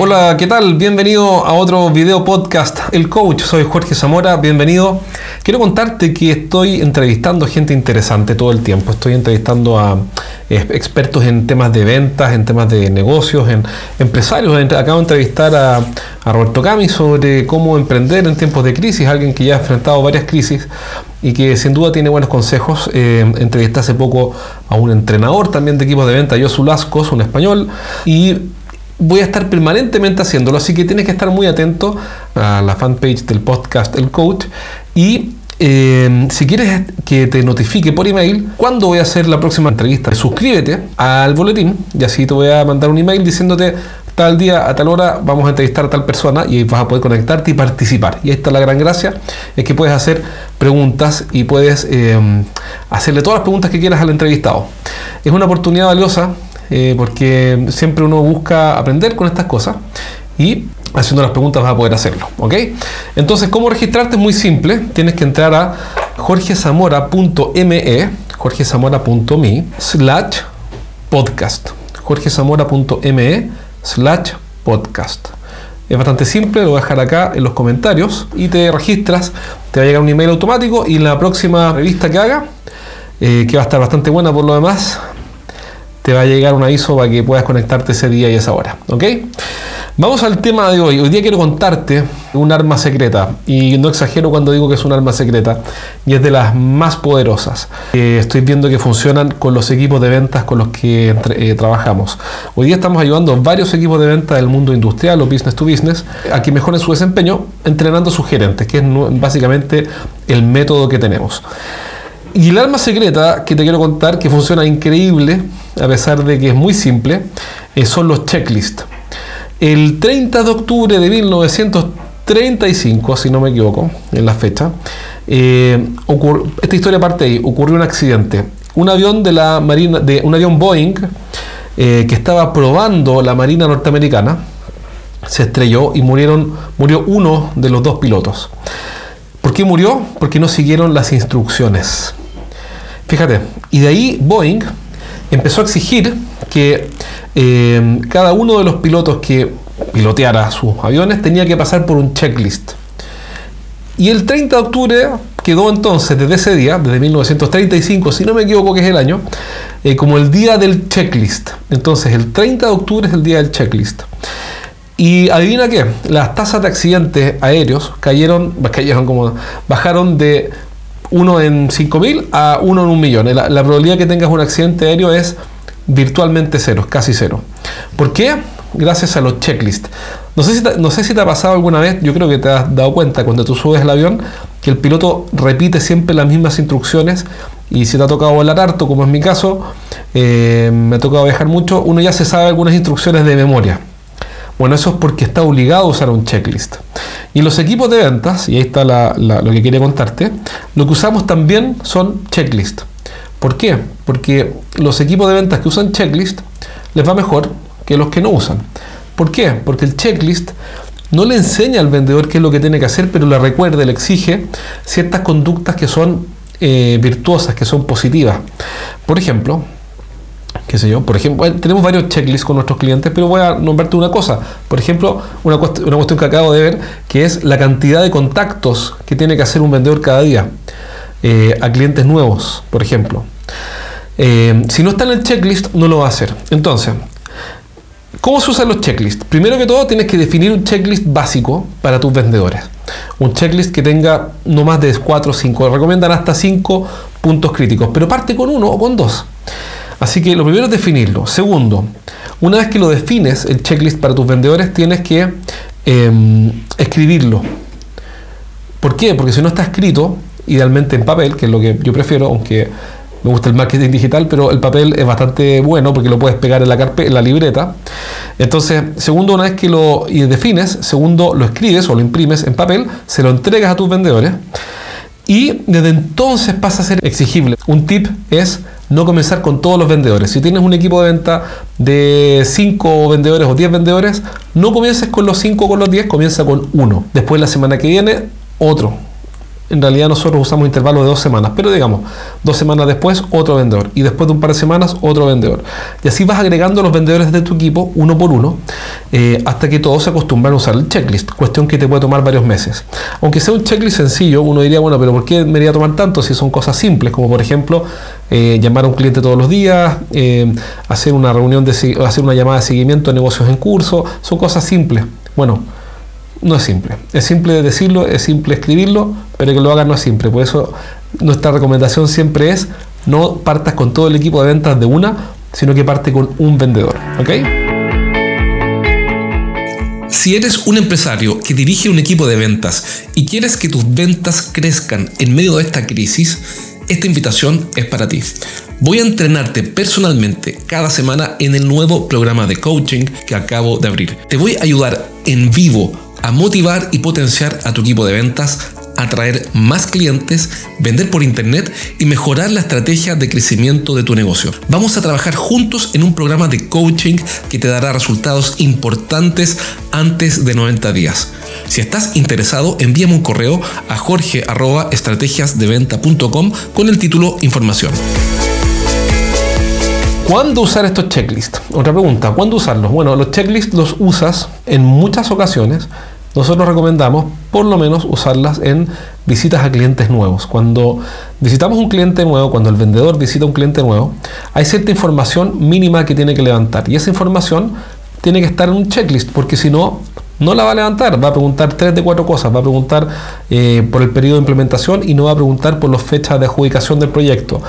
Hola, ¿qué tal? Bienvenido a otro video podcast, El Coach. Soy Jorge Zamora, bienvenido. Quiero contarte que estoy entrevistando gente interesante todo el tiempo. Estoy entrevistando a eh, expertos en temas de ventas, en temas de negocios, en empresarios. Acabo de entrevistar a, Roberto Cami sobre cómo emprender en tiempos de crisis, alguien que ya ha enfrentado varias crisis y que sin duda tiene buenos consejos. Eh, entrevisté hace poco a un entrenador también de equipos de venta, Josu Lascos, un español, y voy a estar permanentemente haciéndolo, así que tienes que estar muy atento a la fanpage del podcast El Coach y eh, si quieres que te notifique por email cuando voy a hacer la próxima entrevista, suscríbete al boletín y así te voy a mandar un email diciéndote tal día a tal hora vamos a entrevistar a tal persona y vas a poder conectarte y participar. Y ahí está la gran gracia, es que puedes hacer preguntas y puedes eh, hacerle todas las preguntas que quieras al entrevistado. Es una oportunidad valiosa eh, porque siempre uno busca aprender con estas cosas y haciendo las preguntas vas a poder hacerlo, ¿ok? Entonces, ¿cómo registrarte? Es muy simple, tienes que entrar a jorgezamora.me, jorgezamora.me, slash podcast, jorgezamora.me, slash podcast. Es bastante simple, lo voy a dejar acá en los comentarios y te registras, te va a llegar un email automático y la próxima revista que haga, eh, que va a estar bastante buena por lo demás, te va a llegar un aviso para que puedas conectarte ese día y esa hora. ¿Ok? Vamos al tema de hoy. Hoy día quiero contarte un arma secreta. Y no exagero cuando digo que es un arma secreta. Y es de las más poderosas. estoy viendo que funcionan con los equipos de ventas con los que eh, trabajamos. Hoy día estamos ayudando a varios equipos de venta del mundo industrial o business to business a que mejoren su desempeño entrenando a sus gerentes, que es básicamente el método que tenemos. Y el arma secreta que te quiero contar, que funciona increíble, a pesar de que es muy simple, eh, son los checklists. El 30 de octubre de 1935, si no me equivoco, en la fecha, eh, esta historia parte ahí, ocurrió un accidente. Un avión de la Marina, de un avión Boeing eh, que estaba probando la Marina norteamericana, se estrelló y murieron, murió uno de los dos pilotos. ¿Por qué murió? Porque no siguieron las instrucciones. Fíjate, y de ahí Boeing empezó a exigir que eh, cada uno de los pilotos que piloteara sus aviones tenía que pasar por un checklist. Y el 30 de octubre quedó entonces, desde ese día, desde 1935, si no me equivoco que es el año, eh, como el día del checklist. Entonces el 30 de octubre es el día del checklist. Y adivina qué, las tasas de accidentes aéreos cayeron, cayeron como, bajaron de 1 en 5.000 a 1 en un millón. La, la, probabilidad que tengas un accidente aéreo es virtualmente cero, casi cero. ¿Por qué? Gracias a los checklists. No sé, si te, no sé si te ha pasado alguna vez, yo creo que te has dado cuenta cuando tú subes el avión, que el piloto repite siempre las mismas instrucciones y si te ha tocado volar harto, como es mi caso, eh, me ha tocado viajar mucho, uno ya se sabe algunas instrucciones de memoria. Bueno, eso es porque está obligado a usar un checklist. Y los equipos de ventas, y ahí está lo que quería contarte, lo que usamos también son checklists. ¿Por qué? Porque los equipos de ventas que usan checklist les va mejor que los que no usan. ¿Por qué? Porque el checklist no le enseña al vendedor qué es lo que tiene que hacer, pero le recuerda, le exige ciertas conductas que son eh, virtuosas, que son positivas. Por ejemplo, qué sé yo, por ejemplo, tenemos varios checklists con nuestros clientes, pero voy a nombrarte una cosa. Por ejemplo, una, cuestión que acabo de ver, que es la cantidad de contactos que tiene que hacer un vendedor cada día eh, a clientes nuevos, por ejemplo. Eh, si no está en el checklist, no lo va a hacer. Entonces, ¿cómo se usan los checklists? Primero que todo, tienes que definir un checklist básico para tus vendedores. Un checklist que tenga no más de 4 o 5. Recomiendan hasta 5 puntos críticos, pero parte con uno o con dos. Así que lo primero es definirlo. Segundo, una vez que lo defines, el checklist para tus vendedores, tienes que em, escribirlo. ¿Por qué? Porque si no está escrito, idealmente en papel, que es lo que yo prefiero, aunque me gusta el marketing digital, pero el papel es bastante bueno porque lo puedes pegar en la, en la libreta. Entonces, segundo, una vez que lo defines, segundo, lo escribes o lo imprimes en papel, se lo entregas a tus vendedores y desde entonces pasa a ser exigible. Un tip es no comenzar con todos los vendedores. Si tienes un equipo de venta de 5 vendedores o 10 vendedores, no comiences con los 5 o con los 10, comienza con uno. Después la semana que viene, otro. en realidad nosotros usamos intervalos de dos semanas, pero digamos, dos semanas después otro vendedor y después de un par de semanas otro vendedor. Y así vas agregando los vendedores de tu equipo uno por uno eh, hasta que todos se acostumbran a usar el checklist, cuestión que te puede tomar varios meses. Aunque sea un checklist sencillo, uno diría, bueno, pero ¿por qué me iría a tomar tanto si son cosas simples, como por ejemplo eh, llamar a un cliente todos los días, eh, hacer una reunión de hacer una llamada de seguimiento de negocios en curso, son cosas simples. Bueno, no es simple. Es simple decirlo, es simple escribirlo, pero que lo hagas no es simple. Por eso nuestra recomendación siempre es no partas con todo el equipo de ventas de una, sino que parte con un vendedor. ¿Ok? Si eres un empresario que dirige un equipo de ventas y quieres que tus ventas crezcan en medio de esta crisis, esta invitación es para ti. Voy a entrenarte personalmente cada semana en el nuevo programa de coaching que acabo de abrir. Te voy a ayudar en vivo a motivar y potenciar a tu equipo de ventas, atraer más clientes, vender por internet y mejorar la estrategia de crecimiento de tu negocio. Vamos a trabajar juntos en un programa de coaching que te dará resultados importantes antes de 90 días. Si estás interesado, envíame un correo a jorge.estrategiasdeventa.com con el título Información. ¿Cuándo usar estos checklists? Otra pregunta, ¿cuándo usarlos? Bueno, los checklists los usas en muchas ocasiones. Nosotros recomendamos por lo menos usarlas en visitas a clientes nuevos. Cuando visitamos un cliente nuevo, cuando el vendedor visita un cliente nuevo, hay cierta información mínima que tiene que levantar. Y esa información tiene que estar en un checklist porque si no, no la va a levantar, va a preguntar tres de cuatro cosas, va a preguntar eh, por el periodo de implementación y no va a preguntar por las fechas de adjudicación del proyecto,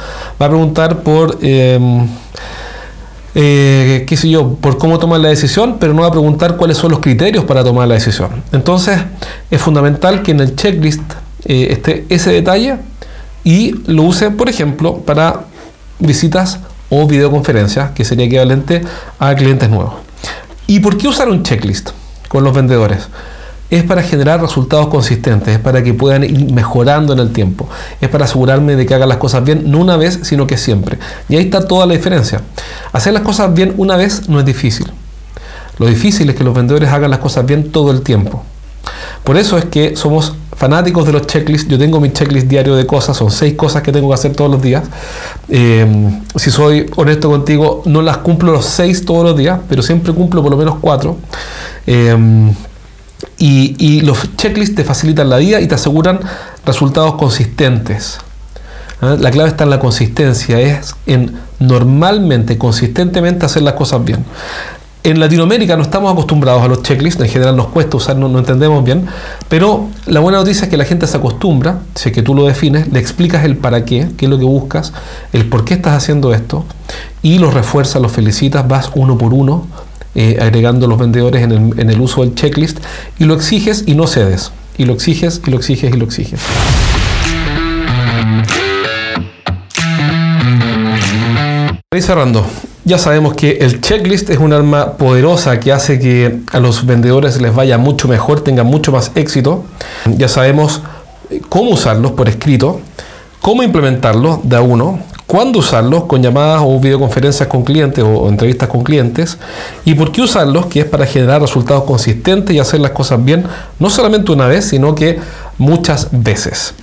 va a preguntar por... Em, eh, qué sé yo, por cómo tomar la decisión, pero no va a preguntar cuáles son los criterios para tomar la decisión. Entonces, es fundamental que en el checklist eh, esté ese detalle y lo use, por ejemplo, para visitas o videoconferencias, que sería equivalente a clientes nuevos. ¿Y por qué usar un checklist con los vendedores? Es para generar resultados consistentes, es para que puedan ir mejorando en el tiempo, es para asegurarme de que hagan las cosas bien, no una vez, sino que siempre. Y ahí está toda la diferencia. Hacer las cosas bien una vez no es difícil. Lo difícil es que los vendedores hagan las cosas bien todo el tiempo. Por eso es que somos fanáticos de los checklists. Yo tengo mi checklist diario de cosas, son seis cosas que tengo que hacer todos los días. Eh, si soy honesto contigo, no las cumplo los seis todos los días, pero siempre cumplo por lo menos cuatro. Eh, y, los checklists te facilitan la vida y te aseguran resultados consistentes. ¿Ah? La clave está en la consistencia, es en normalmente, consistentemente hacer las cosas bien. En Latinoamérica no estamos acostumbrados a los checklists, en general nos cuesta usar, no, entendemos bien, pero la buena noticia es que la gente se acostumbra, si que tú lo defines, le explicas el para qué, qué es lo que buscas, el por qué estás haciendo esto, y los refuerzas, los felicitas, vas uno por uno, eh, agregando los vendedores en el, uso del checklist, y lo exiges y no cedes, y lo exiges y lo exiges y lo exiges. Voy cerrando. Ya sabemos que el checklist es un arma poderosa que hace que a los vendedores les vaya mucho mejor, tengan mucho más éxito. Ya sabemos cómo usarlos por escrito, cómo implementarlos de a uno, cuándo usarlos con llamadas o videoconferencias con clientes o, entrevistas con clientes y por qué usarlos, que es para generar resultados consistentes y hacer las cosas bien, no solamente una vez, sino que muchas veces.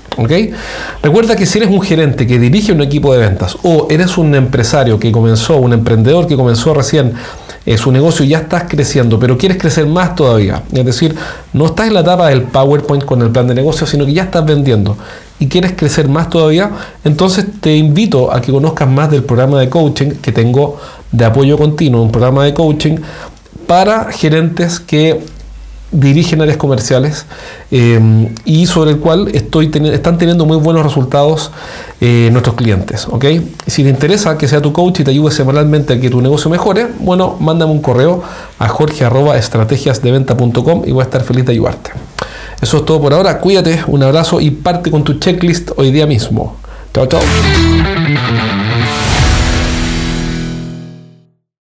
Recuerda que si eres un gerente que dirige un equipo de ventas o eres un empresario que comenzó, un emprendedor que comenzó recién eh, su negocio ya estás creciendo, pero quieres crecer más todavía, es decir, no estás en la etapa del PowerPoint con el plan de negocio, sino que ya estás vendiendo y quieres crecer más todavía, entonces te invito a que conozcas más del programa de coaching que tengo de apoyo continuo, un programa de coaching para gerentes que dirigen áreas comerciales eh, y sobre el cual estoy están teniendo muy buenos resultados eh, nuestros clientes. ¿okay? Si te interesa que sea tu coach y te ayude semanalmente a que tu negocio mejore, bueno, mándame un correo a jorge.estrategiasdeventa.com y voy a estar feliz de ayudarte. Eso es todo por ahora. Cuídate, un abrazo y parte con tu checklist hoy día mismo. Chao, chao.